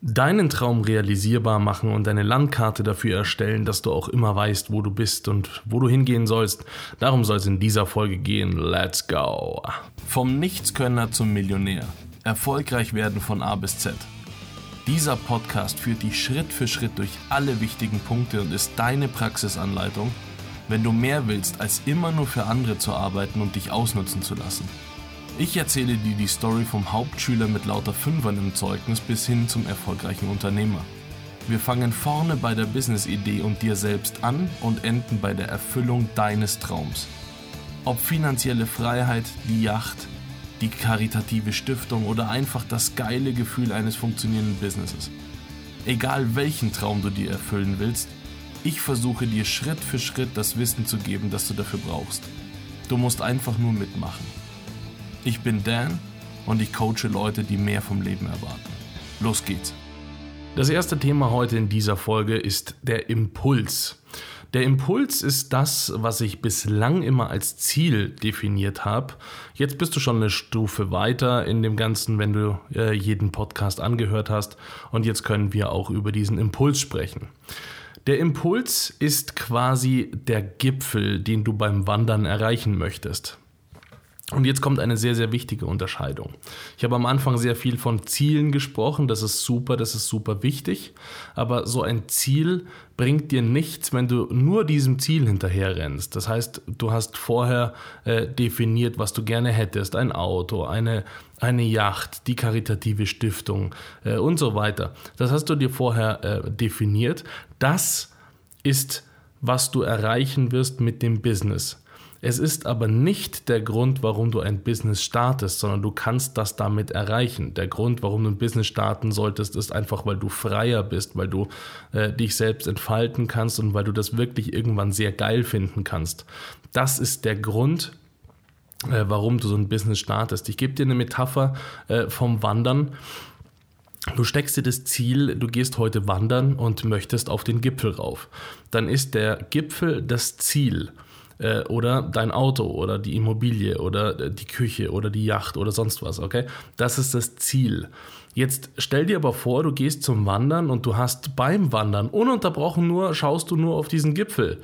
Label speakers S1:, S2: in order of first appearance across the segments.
S1: deinen Traum realisierbar machen und eine Landkarte dafür erstellen, dass du auch immer weißt, wo du bist und wo du hingehen sollst. Darum soll es in dieser Folge gehen. Let's go. Vom Nichtskönner zum Millionär. Erfolgreich werden von A bis Z. Dieser Podcast führt dich Schritt für Schritt durch alle wichtigen Punkte und ist deine Praxisanleitung, wenn du mehr willst, als immer nur für andere zu arbeiten und dich ausnutzen zu lassen. Ich erzähle dir die Story vom Hauptschüler mit lauter Fünfern im Zeugnis bis hin zum erfolgreichen Unternehmer. Wir fangen vorne bei der Business-Idee und dir selbst an und enden bei der Erfüllung deines Traums. Ob finanzielle Freiheit, die Yacht, die karitative Stiftung oder einfach das geile Gefühl eines funktionierenden Businesses. Egal welchen Traum du dir erfüllen willst, ich versuche dir Schritt für Schritt das Wissen zu geben, das du dafür brauchst. Du musst einfach nur mitmachen. Ich bin Dan und ich coache Leute, die mehr vom Leben erwarten. Los geht's. Das erste Thema heute in dieser Folge ist der Impuls. Der Impuls ist das, was ich bislang immer als Ziel definiert habe. Jetzt bist du schon eine Stufe weiter in dem Ganzen, wenn du äh, jeden Podcast angehört hast. Und jetzt können wir auch über diesen Impuls sprechen. Der Impuls ist quasi der Gipfel, den du beim Wandern erreichen möchtest. Und jetzt kommt eine sehr, sehr wichtige Unterscheidung. Ich habe am Anfang sehr viel von Zielen gesprochen, das ist super, das ist super wichtig, aber so ein Ziel bringt dir nichts, wenn du nur diesem Ziel hinterher rennst. Das heißt, du hast vorher äh, definiert, was du gerne hättest, ein Auto, eine, eine Yacht, die karitative Stiftung äh, und so weiter. Das hast du dir vorher äh, definiert. Das ist, was du erreichen wirst mit dem Business. Es ist aber nicht der Grund, warum du ein Business startest, sondern du kannst das damit erreichen. Der Grund, warum du ein Business starten solltest, ist einfach, weil du freier bist, weil du äh, dich selbst entfalten kannst und weil du das wirklich irgendwann sehr geil finden kannst. Das ist der Grund, äh, warum du so ein Business startest. Ich gebe dir eine Metapher äh, vom Wandern. Du steckst dir das Ziel, du gehst heute wandern und möchtest auf den Gipfel rauf. Dann ist der Gipfel das Ziel äh, oder dein Auto oder die Immobilie oder äh, die Küche oder die Yacht oder sonst was, okay? Das ist das Ziel. Jetzt stell dir aber vor, du gehst zum Wandern und du hast beim Wandern ununterbrochen nur, schaust du nur auf diesen Gipfel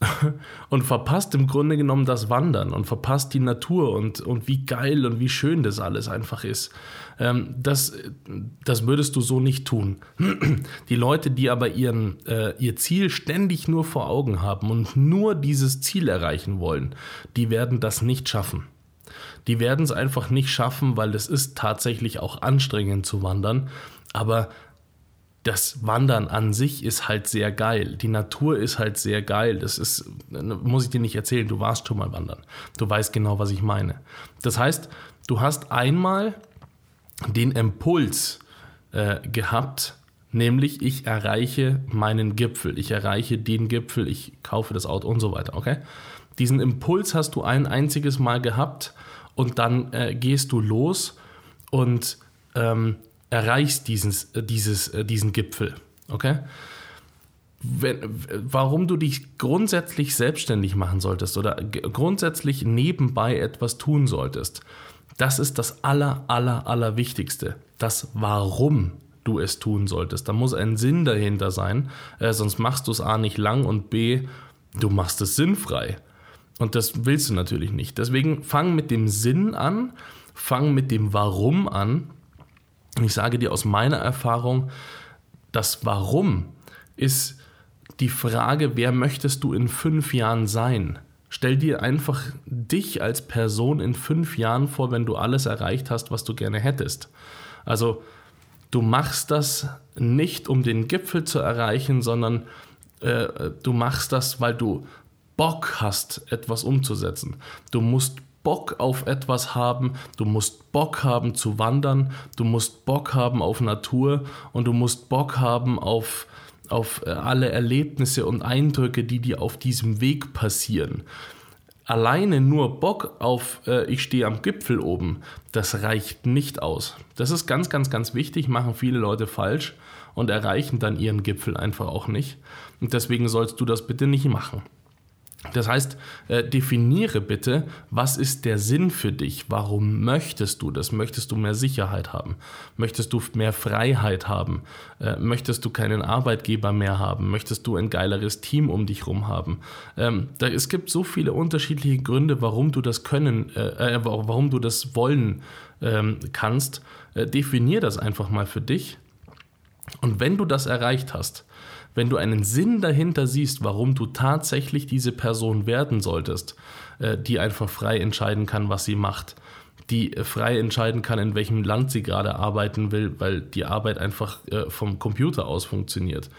S1: und verpasst im Grunde genommen das Wandern und verpasst die Natur und, und wie geil und wie schön das alles einfach ist. Ähm, das, das würdest du so nicht tun. Die Leute, die aber ihren, äh, ihr Ziel ständig nur vor Augen haben und nur dieses Ziel erreichen wollen, die werden das nicht schaffen. Die werden es einfach nicht schaffen, weil es ist tatsächlich auch anstrengend zu wandern. Aber das Wandern an sich ist halt sehr geil. Die Natur ist halt sehr geil. Das ist, muss ich dir nicht erzählen, du warst schon mal wandern. Du weißt genau, was ich meine. Das heißt, du hast einmal den Impuls äh, gehabt, nämlich ich erreiche meinen Gipfel, ich erreiche den Gipfel, ich kaufe das Auto und so weiter, okay? Diesen Impuls hast du ein einziges Mal gehabt und dann äh, gehst du los und ähm, erreichst dieses, äh, dieses, äh, diesen Gipfel. Okay? Wenn, warum du dich grundsätzlich selbstständig machen solltest oder grundsätzlich nebenbei etwas tun solltest, das ist das aller, aller, aller Wichtigste. Das Warum du es tun solltest. Da muss ein Sinn dahinter sein, äh, sonst machst du es A nicht lang und B, du machst es sinnfrei. Und das willst du natürlich nicht. Deswegen fang mit dem Sinn an, fang mit dem Warum an ich sage dir aus meiner Erfahrung, das Warum ist die Frage, wer möchtest du in fünf Jahren sein? Stell dir einfach dich als Person in fünf Jahren vor, wenn du alles erreicht hast, was du gerne hättest. Also du machst das nicht, um den Gipfel zu erreichen, sondern äh, du machst das, weil du Bock hast, etwas umzusetzen. Du musst Bock auf etwas haben, du musst Bock haben zu wandern, du musst Bock haben auf Natur und du musst Bock haben auf, auf äh, alle Erlebnisse und Eindrücke, die dir auf diesem Weg passieren. Alleine nur Bock auf, äh, ich stehe am Gipfel oben, das reicht nicht aus. Das ist ganz, ganz, ganz wichtig, machen viele Leute falsch und erreichen dann ihren Gipfel einfach auch nicht. Und deswegen sollst du das bitte nicht machen. Das heißt, äh, definiere bitte, was ist der Sinn für dich? Warum möchtest du das? Möchtest du mehr Sicherheit haben? Möchtest du mehr Freiheit haben? Äh, möchtest du keinen Arbeitgeber mehr haben? Möchtest du ein geileres Team um dich herum haben? Ähm, es gibt so viele unterschiedliche Gründe, warum du das können, äh, äh warum du das wollen ähm, kannst. Definier das einfach mal für dich. Und wenn du das erreicht hast, wenn du einen Sinn dahinter siehst, warum du tatsächlich diese Person werden solltest, äh, die einfach frei entscheiden kann, was sie macht, die äh, frei entscheiden kann, in welchem Land sie gerade arbeiten will, weil die Arbeit einfach äh, vom Computer aus funktioniert.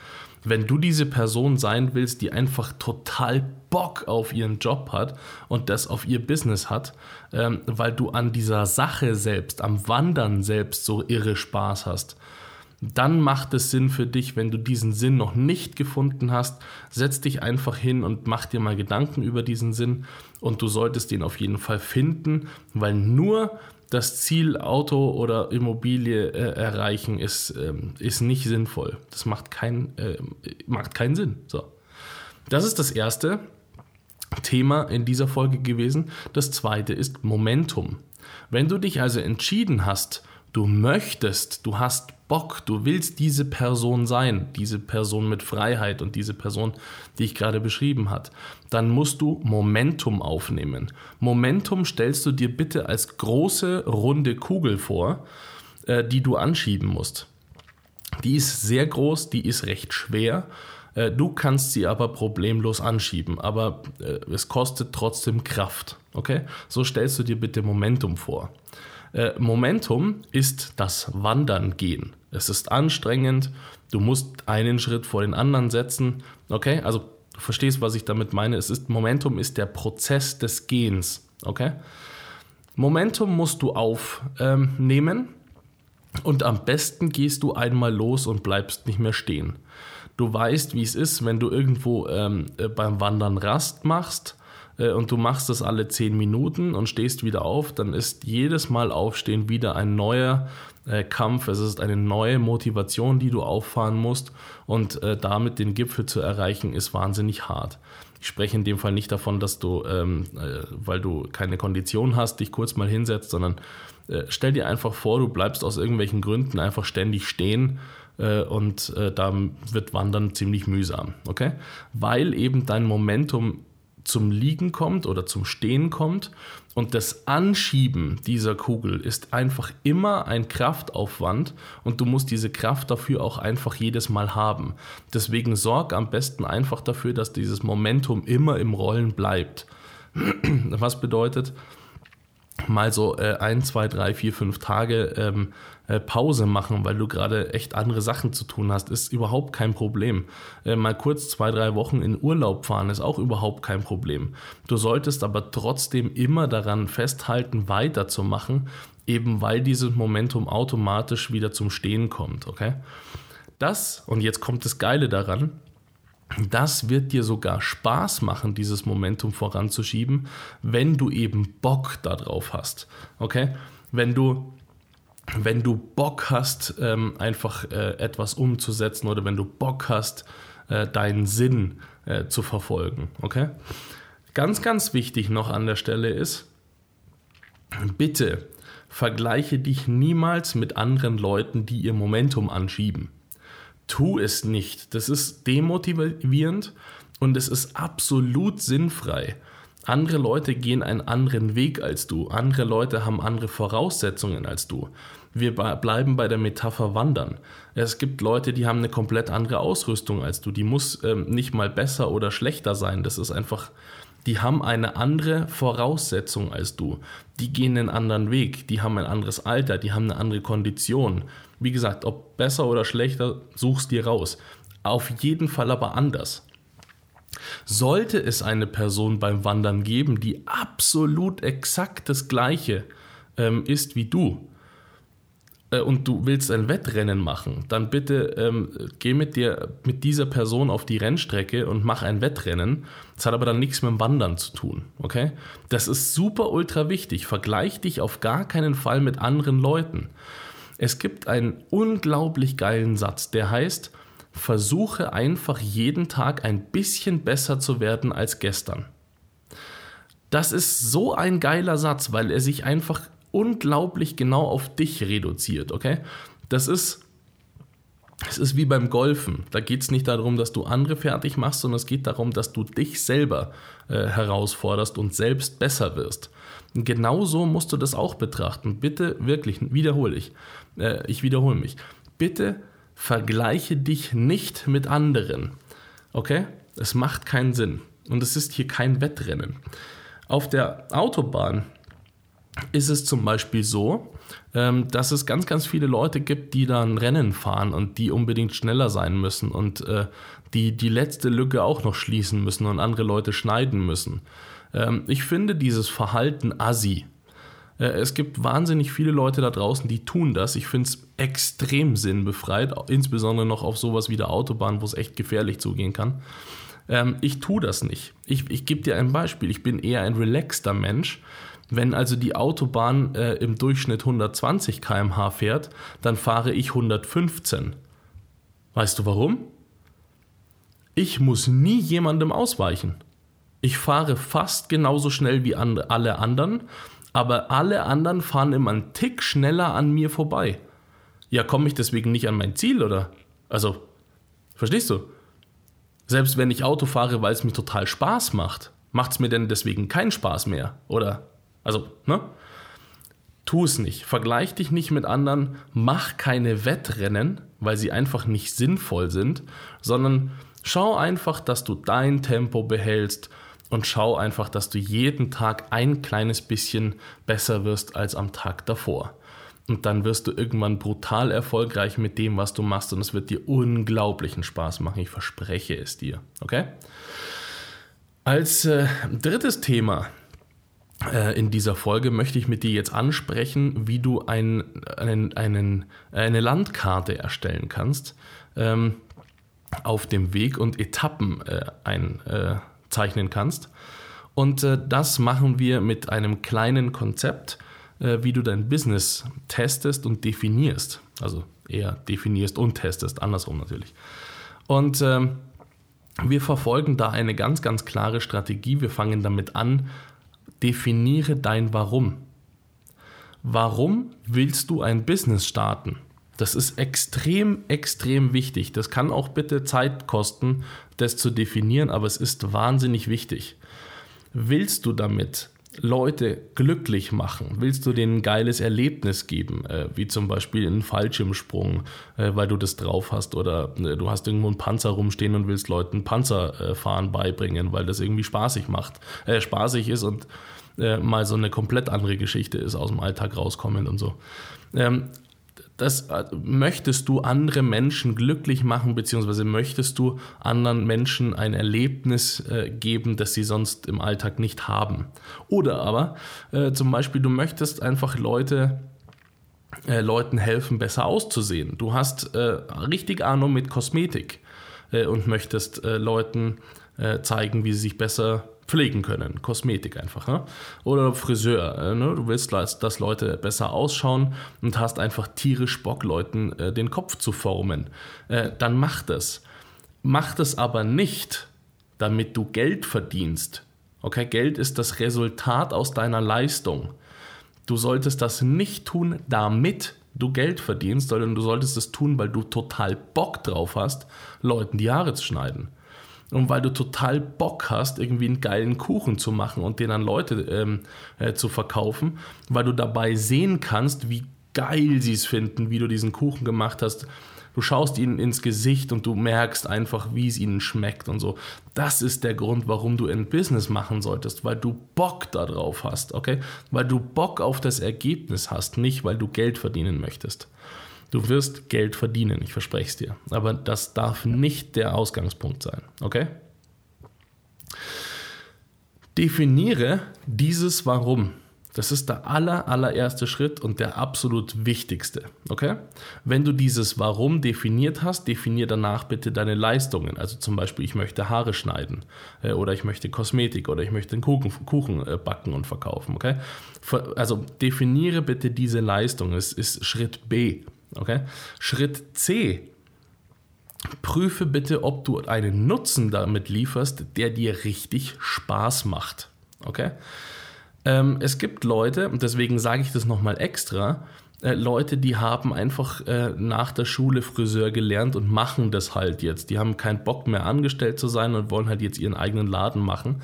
S1: Wenn du diese Person sein willst, die einfach total Bock auf ihren Job hat und das auf ihr Business hat, ähm, weil du an dieser Sache selbst, am Wandern selbst so irre Spaß hast, dann macht es Sinn für dich, wenn du diesen Sinn noch nicht gefunden hast, setz dich einfach hin und mach dir mal Gedanken über diesen Sinn und du solltest ihn auf jeden Fall finden, weil nur das Ziel Auto oder Immobilie äh, erreichen ist, ähm, ist nicht sinnvoll. Das macht, kein, äh, macht keinen Sinn. So. Das ist das erste Thema in dieser Folge gewesen. Das zweite ist Momentum. Wenn du dich also entschieden hast, du möchtest, du hast Bock, du willst diese Person sein, diese Person mit Freiheit und diese Person, die ich gerade beschrieben habe, dann musst du Momentum aufnehmen. Momentum stellst du dir bitte als große runde Kugel vor, äh, die du anschieben musst. Die ist sehr groß, die ist recht schwer. Äh, du kannst sie aber problemlos anschieben, aber äh, es kostet trotzdem Kraft. Okay? So stellst du dir bitte Momentum vor. Äh, Momentum ist das Wandern gehen. Es ist anstrengend, du musst einen Schritt vor den anderen setzen. Okay, also du verstehst, was ich damit meine. Es ist Momentum ist der Prozess des Gehens. Okay, Momentum musst du aufnehmen und am besten gehst du einmal los und bleibst nicht mehr stehen. Du weißt, wie es ist, wenn du irgendwo ähm, äh, beim Wandern Rast machst und du machst das alle zehn Minuten und stehst wieder auf, dann ist jedes Mal Aufstehen wieder ein neuer äh, Kampf. Es ist eine neue Motivation, die du auffahren musst und äh, damit den Gipfel zu erreichen, ist wahnsinnig hart. Ich spreche in dem Fall nicht davon, dass du, ähm, äh, weil du keine Kondition hast, dich kurz mal hinsetzt, sondern äh, stell dir einfach vor, du bleibst aus irgendwelchen Gründen einfach ständig stehen äh, und äh, da wird Wandern ziemlich mühsam, okay? Weil eben dein Momentum zum Liegen kommt oder zum Stehen kommt. Und das Anschieben dieser Kugel ist einfach immer ein Kraftaufwand und du musst diese Kraft dafür auch einfach jedes Mal haben. Deswegen sorg am besten einfach dafür, dass dieses Momentum immer im Rollen bleibt. Was bedeutet, mal so äh, ein, zwei, drei, vier, fünf Tage ähm, äh, Pause machen, weil du gerade echt andere Sachen zu tun hast, ist überhaupt kein Problem. Äh, mal kurz zwei, drei Wochen in Urlaub fahren ist auch überhaupt kein Problem. Du solltest aber trotzdem immer daran festhalten, weiterzumachen, eben weil dieses Momentum automatisch wieder zum Stehen kommt, okay? Das, und jetzt kommt das Geile daran, das wird dir sogar Spaß machen, dieses Momentum voranzuschieben, wenn du eben Bock darauf hast. Okay? Wenn du, wenn du Bock hast, ähm, einfach äh, etwas umzusetzen oder wenn du Bock hast, äh, deinen Sinn äh, zu verfolgen. Okay? Ganz, ganz wichtig noch an der Stelle ist, bitte vergleiche dich niemals mit anderen Leuten, die ihr Momentum anschieben tu es nicht. Das ist demotivierend und es ist absolut sinnfrei. Andere Leute gehen einen anderen Weg als du. Andere Leute haben andere Voraussetzungen als du. Wir bleiben bei der Metapher Wandern. Es gibt Leute, die haben eine komplett andere Ausrüstung als du. Die muss ähm, nicht mal besser oder schlechter sein. Das ist einfach, die haben eine andere Voraussetzung als du. Die gehen einen anderen Weg. Die haben ein anderes Alter. Die haben eine andere Kondition. Wie gesagt, ob besser oder schlechter, suchst dir raus. Auf jeden Fall aber anders. Sollte es eine Person beim Wandern geben, die absolut exakt das gleiche ähm, ist wie du, äh, und du willst ein Wettrennen machen, dann bitte ähm, geh mit dir, mit dieser Person auf die Rennstrecke und mach ein Wettrennen. Das hat aber dann nichts mit dem Wandern zu tun, okay? Das ist super ultra wichtig. Vergleich dich auf gar keinen Fall mit anderen Leuten. Es gibt einen unglaublich geilen Satz, der heißt, versuche einfach jeden Tag ein bisschen besser zu werden als gestern. Das ist so ein geiler Satz, weil er sich einfach unglaublich genau auf dich reduziert, okay? Das ist, es ist wie beim Golfen. Da geht es nicht darum, dass du andere fertig machst, sondern es geht darum, dass du dich selber äh, herausforderst und selbst besser wirst. Und genauso musst du das auch betrachten. Bitte wirklich, wiederhole ich, äh, ich wiederhole mich. Bitte vergleiche dich nicht mit anderen. Okay? Es macht keinen Sinn. Und es ist hier kein Wettrennen. Auf der Autobahn ist es zum Beispiel so, ähm, dass es ganz, ganz viele Leute gibt, die dann Rennen fahren und die unbedingt schneller sein müssen und äh, die die letzte Lücke auch noch schließen müssen und andere Leute schneiden müssen. Ähm, ich finde dieses Verhalten assi. Äh, es gibt wahnsinnig viele Leute da draußen, die tun das. Ich finde es extrem sinnbefreit, insbesondere noch auf sowas wie der Autobahn, wo es echt gefährlich zugehen kann. Ähm, ich tue das nicht. Ich, ich gebe dir ein Beispiel. Ich bin eher ein relaxter Mensch. Wenn also die Autobahn äh, im Durchschnitt 120 km/h fährt, dann fahre ich 115. Weißt du warum? Ich muss nie jemandem ausweichen. Ich fahre fast genauso schnell wie an, alle anderen, aber alle anderen fahren immer einen Tick schneller an mir vorbei. Ja, komme ich deswegen nicht an mein Ziel, oder? Also, verstehst du? Selbst wenn ich Auto fahre, weil es mir total Spaß macht, macht es mir denn deswegen keinen Spaß mehr, oder? Also, ne? Tu es nicht. Vergleich dich nicht mit anderen. Mach keine Wettrennen, weil sie einfach nicht sinnvoll sind, sondern schau einfach, dass du dein Tempo behältst und schau einfach, dass du jeden Tag ein kleines bisschen besser wirst als am Tag davor. Und dann wirst du irgendwann brutal erfolgreich mit dem, was du machst und es wird dir unglaublichen Spaß machen. Ich verspreche es dir. Okay? Als äh, drittes Thema in dieser Folge möchte ich mit dir jetzt ansprechen, wie du ein, einen, einen, eine Landkarte erstellen kannst ähm, auf dem Weg und Etappen äh, einzeichnen kannst. Und äh, das machen wir mit einem kleinen Konzept, äh, wie du dein Business testest und definierst. Also eher definierst und testest, andersrum natürlich. Und ähm, wir verfolgen da eine ganz, ganz klare Strategie. Wir fangen damit an, definiere dein Warum. Warum willst du ein Business starten? Das ist extrem, extrem wichtig. Das kann auch bitte Zeit kosten, das zu definieren, aber es ist wahnsinnig wichtig. Willst du damit Leute glücklich machen? Willst du denen ein geiles Erlebnis geben, äh, wie zum Beispiel einen Fallschirmsprung, äh, weil du das drauf hast, oder äh, du hast irgendwo einen Panzer rumstehen und willst Leuten Panzerfahren beibringen, weil das irgendwie spaßig macht, äh, spaßig ist und äh, mal so eine komplett andere Geschichte ist aus dem Alltag rauskommen und so. Ähm, das äh, möchtest du andere Menschen glücklich machen, beziehungsweise möchtest du anderen Menschen ein Erlebnis äh, geben, das sie sonst im Alltag nicht haben. Oder aber äh, zum Beispiel, du möchtest einfach Leute äh, Leuten helfen, besser auszusehen. Du hast äh, richtig Ahnung mit Kosmetik und möchtest Leuten zeigen, wie sie sich besser pflegen können. Kosmetik einfach. Ne? Oder Friseur. Äh, ne? Du willst, dass Leute besser ausschauen und hast einfach tierisch Bock, Leuten äh, den Kopf zu formen. Äh, dann mach das. Mach das aber nicht, damit du Geld verdienst. Okay, Geld ist das Resultat aus deiner Leistung. Du solltest das nicht tun, damit du Geld verdienst, sondern du solltest es tun, weil du total Bock drauf hast, Leuten die Haare zu schneiden und weil du total Bock hast, irgendwie einen geilen Kuchen zu machen und den an Leute ähm, äh, zu verkaufen, weil du dabei sehen kannst, wie geil sie es finden, wie du diesen Kuchen gemacht hast. Du schaust ihnen ins Gesicht und du merkst einfach, wie es ihnen schmeckt und so. Das ist der Grund, warum du ein Business machen solltest, weil du Bock darauf hast, okay? Weil du Bock auf das Ergebnis hast, nicht weil du Geld verdienen möchtest. Du wirst Geld verdienen, ich verspreche es dir. Aber das darf nicht der Ausgangspunkt sein. Okay? Definiere dieses Warum. Das ist der aller, allererste Schritt und der absolut wichtigste. Okay? Wenn du dieses Warum definiert hast, definier danach bitte deine Leistungen. Also zum Beispiel, ich möchte Haare schneiden äh, oder ich möchte Kosmetik oder ich möchte einen Kuchen, Kuchen äh, backen und verkaufen. Okay? Also definiere bitte diese Leistung. Es ist Schritt B. Okay? Schritt C. Prüfe bitte, ob du einen Nutzen damit lieferst, der dir richtig Spaß macht. okay? Ähm, es gibt Leute, und deswegen sage ich das nochmal extra, äh, Leute, die haben einfach äh, nach der Schule Friseur gelernt und machen das halt jetzt. Die haben keinen Bock mehr angestellt zu sein und wollen halt jetzt ihren eigenen Laden machen.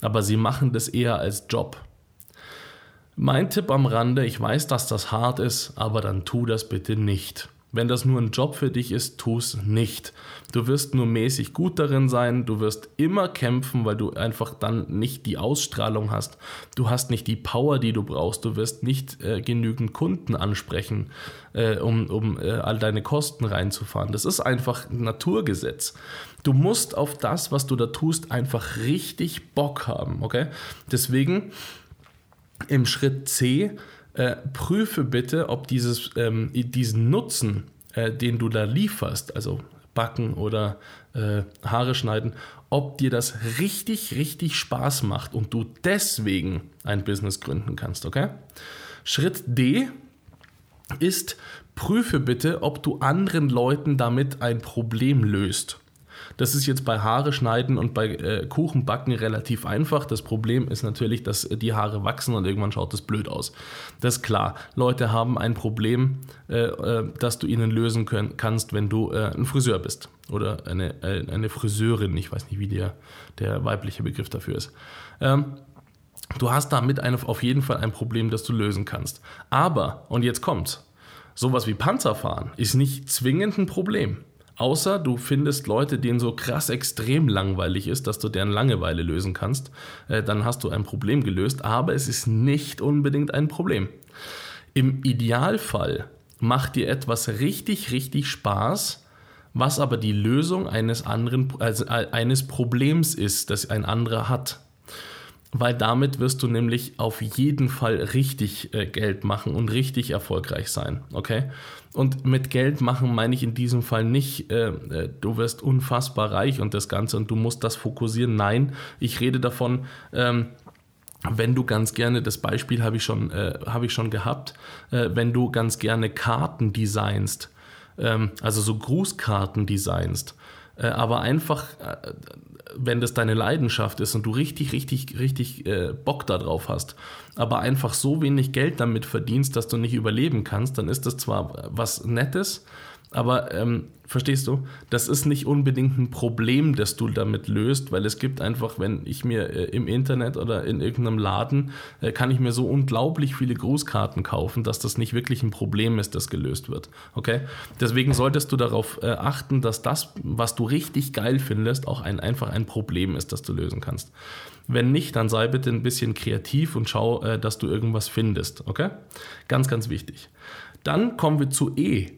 S1: Aber sie machen das eher als Job. Mein Tipp am Rande, ich weiß, dass das hart ist, aber dann tu das bitte nicht. Wenn das nur ein Job für dich ist, tu es nicht. Du wirst nur mäßig gut darin sein, du wirst immer kämpfen, weil du einfach dann nicht die Ausstrahlung hast. Du hast nicht die Power, die du brauchst. Du wirst nicht äh, genügend Kunden ansprechen, äh, um, um äh, all deine Kosten reinzufahren. Das ist einfach ein Naturgesetz. Du musst auf das, was du da tust, einfach richtig Bock haben, okay? Deswegen im Schritt C äh, prüfe bitte, ob dieses, ähm, diesen Nutzen, äh, den du da lieferst, also backen oder äh, Haare schneiden, ob dir das richtig, richtig Spaß macht und du deswegen ein Business gründen kannst, okay? Schritt D ist, prüfe bitte, ob du anderen Leuten damit ein Problem löst. Das ist jetzt bei Haare schneiden und bei äh, Kuchen backen relativ einfach. Das Problem ist natürlich, dass die Haare wachsen und irgendwann schaut das blöd aus. Das ist klar. Leute haben ein Problem, äh, äh, das du ihnen lösen können, kannst, wenn du äh, ein Friseur bist oder eine, äh, eine Friseurin. Ich weiß nicht, wie der, der weibliche Begriff dafür ist. Ähm, du hast damit eine, auf jeden Fall ein Problem, das du lösen kannst. Aber, und jetzt kommt's, sowas wie Panzerfahren ist nicht zwingend ein Problem. Außer du findest Leute, denen so krass extrem langweilig ist, dass du deren Langeweile lösen kannst, äh, dann hast du ein Problem gelöst, aber es ist nicht unbedingt ein Problem. Im Idealfall macht dir etwas richtig, richtig Spaß, was aber die Lösung eines anderen, also äh, eines Problems ist, das ein anderer hat weil damit wirst du nämlich auf jeden Fall richtig äh, Geld machen und richtig erfolgreich sein, okay? Und mit Geld machen meine ich in diesem Fall nicht, äh, äh, du wirst unfassbar reich und das Ganze und du musst das fokussieren. Nein, ich rede davon, ähm, wenn du ganz gerne, das Beispiel habe ich, schon, äh, hab ich schon gehabt, äh, wenn du ganz gerne Karten designst, ähm, also so Grußkarten designst, aber einfach äh, wenn das deine Leidenschaft ist und du richtig, richtig, richtig äh, Bock darauf hast, aber einfach so wenig Geld damit verdienst, dass du nicht überleben kannst, dann ist das zwar was Nettes, aber ähm, verstehst du, das ist nicht unbedingt ein Problem, das du damit löst, weil es gibt einfach, wenn ich mir äh, im Internet oder in irgendeinem Laden, äh, kann ich mir so unglaublich viele Grußkarten kaufen, dass das nicht wirklich ein Problem ist, das gelöst wird. Okay? Deswegen solltest du darauf äh, achten, dass das, was du richtig geil findest, auch ein, einfach ein Problem ist, das du lösen kannst. Wenn nicht, dann sei bitte ein bisschen kreativ und schau, äh, dass du irgendwas findest. Okay? Ganz, ganz wichtig. Dann kommen wir zu E.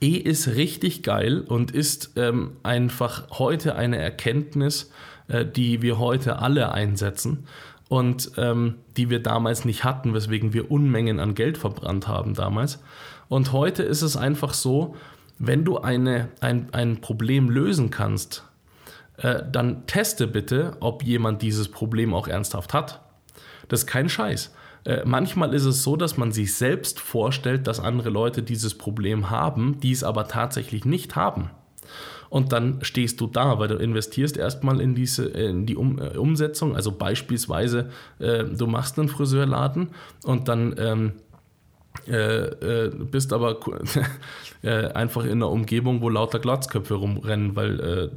S1: E ist richtig geil und ist ähm, einfach heute eine Erkenntnis, äh, die wir heute alle einsetzen und ähm, die wir damals nicht hatten, weswegen wir Unmengen an Geld verbrannt haben damals. Und heute ist es einfach so, wenn du eine, ein, ein Problem lösen kannst, äh, dann teste bitte, ob jemand dieses Problem auch ernsthaft hat. Das ist kein Scheiß. Äh, manchmal ist es so, dass man sich selbst vorstellt, dass andere Leute dieses Problem haben, die es aber tatsächlich nicht haben. Und dann stehst du da, weil du investierst erstmal in diese in die um, äh, Umsetzung. Also beispielsweise, äh, du machst einen Friseurladen und dann ähm, äh, äh, bist aber äh, einfach in einer Umgebung, wo lauter Glatzköpfe rumrennen, weil äh,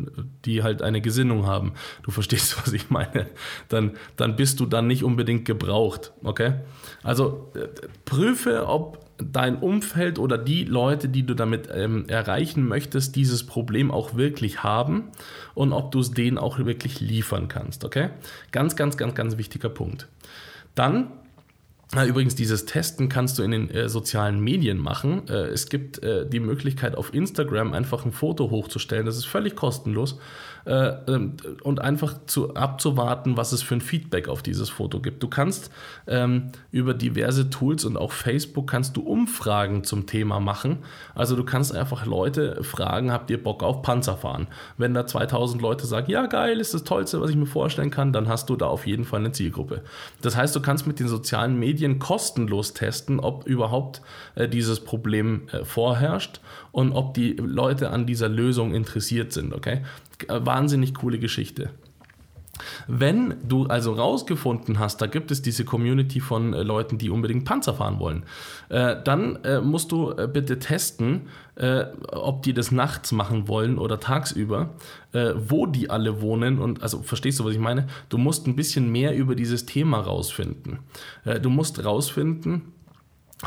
S1: die halt eine Gesinnung haben. Du verstehst, was ich meine. Dann, dann bist du dann nicht unbedingt gebraucht. Okay? Also äh, prüfe, ob dein Umfeld oder die Leute, die du damit ähm, erreichen möchtest, dieses Problem auch wirklich haben und ob du es denen auch wirklich liefern kannst. Okay? Ganz, ganz, ganz, ganz wichtiger Punkt. Dann Übrigens, dieses Testen kannst du in den äh, sozialen Medien machen. Äh, es gibt äh, die Möglichkeit, auf Instagram einfach ein Foto hochzustellen. Das ist völlig kostenlos. Äh, ähm, und einfach zu, abzuwarten, was es für ein Feedback auf dieses Foto gibt. Du kannst ähm, über diverse Tools und auch Facebook kannst du Umfragen zum Thema machen. Also du kannst einfach Leute fragen, habt ihr Bock auf Panzerfahren? Wenn da 2000 Leute sagen, ja geil, ist das Tollste, was ich mir vorstellen kann, dann hast du da auf jeden Fall eine Zielgruppe. Das heißt, du kannst mit den sozialen Medien kostenlos testen, ob überhaupt äh, dieses Problem äh, vorherrscht und ob die Leute an dieser Lösung interessiert sind. Okay? Wahnsinnig coole Geschichte. Wenn du also rausgefunden hast, da gibt es diese Community von äh, Leuten, die unbedingt Panzer fahren wollen, äh, dann äh, musst du bitte testen, ob die das nachts machen wollen oder tagsüber, wo die alle wohnen und also verstehst du, was ich meine? Du musst ein bisschen mehr über dieses Thema rausfinden. du musst rausfinden,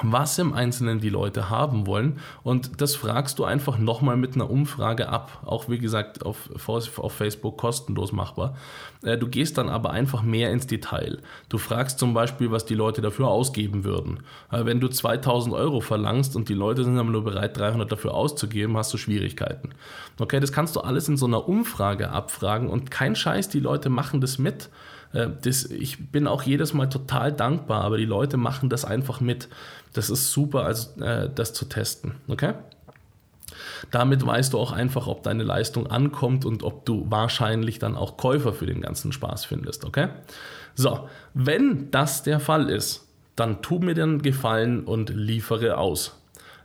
S1: was im Einzelnen die Leute haben wollen. Und das fragst du einfach nochmal mit einer Umfrage ab. Auch wie gesagt auf, auf Facebook kostenlos machbar. Äh, du gehst dann aber einfach mehr ins Detail. Du fragst zum Beispiel, was die Leute dafür ausgeben würden. Äh, wenn du 2000 Euro verlangst und die Leute sind aber nur bereit, 300 dafür auszugeben, hast du Schwierigkeiten. Okay, das kannst du alles in so einer Umfrage abfragen und kein Scheiß, die Leute machen das mit. Äh, das, ich bin auch jedes Mal total dankbar, aber die Leute machen das einfach mit. Das ist super, also äh, das zu testen. Okay? Damit weißt du auch einfach, ob deine Leistung ankommt und ob du wahrscheinlich dann auch Käufer für den ganzen Spaß findest. Okay? So, wenn das der Fall ist, dann tu mir den Gefallen und liefere aus.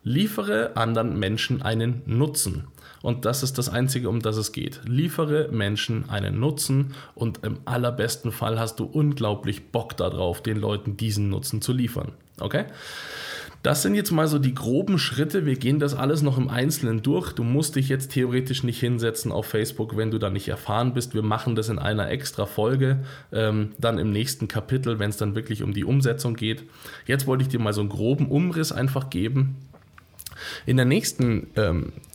S1: Liefere anderen Menschen einen Nutzen. Und das ist das Einzige, um das es geht. Liefere Menschen einen Nutzen und im allerbesten Fall hast du unglaublich Bock darauf, den Leuten diesen Nutzen zu liefern. Okay? Das sind jetzt mal so die groben Schritte. Wir gehen das alles noch im Einzelnen durch. Du musst dich jetzt theoretisch nicht hinsetzen auf Facebook, wenn du da nicht erfahren bist. Wir machen das in einer extra Folge, ähm, dann im nächsten Kapitel, wenn es dann wirklich um die Umsetzung geht. Jetzt wollte ich dir mal so einen groben Umriss einfach geben. In der nächsten ähm, äh,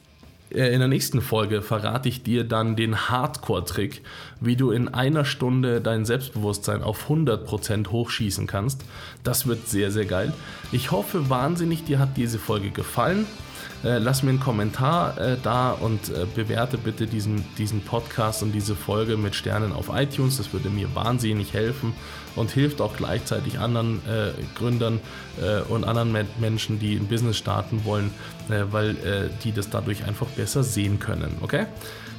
S1: in der nächsten Folge verrate ich dir dann den Hardcore-Trick, wie du in einer Stunde dein Selbstbewusstsein auf 100% hochschießen kannst. Das wird sehr, sehr geil. Ich hoffe wahnsinnig, dir hat diese Folge gefallen. Äh, lass mir einen Kommentar äh, da und äh, bewerte bitte diesen, diesen Podcast und diese Folge mit Sternen auf iTunes. Das würde mir wahnsinnig helfen und hilft auch gleichzeitig anderen äh, Gründern äh, und anderen Menschen, die ein Business starten wollen, weil die das dadurch einfach besser sehen können. Okay?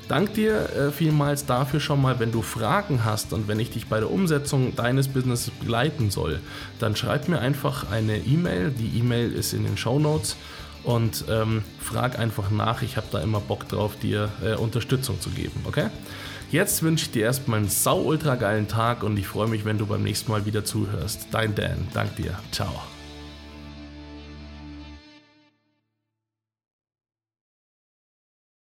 S1: Dank dir vielmals dafür schon mal, wenn du Fragen hast und wenn ich dich bei der Umsetzung deines Businesses begleiten soll, dann schreib mir einfach eine E-Mail. Die E-Mail ist in den Show Notes und ähm, frag einfach nach. Ich habe da immer Bock drauf, dir äh, Unterstützung zu geben, okay? Jetzt wünsche ich dir erstmal einen sau ultra geilen Tag und ich freue mich, wenn du beim nächsten Mal wieder zuhörst. Dein Dan, dank dir. Ciao.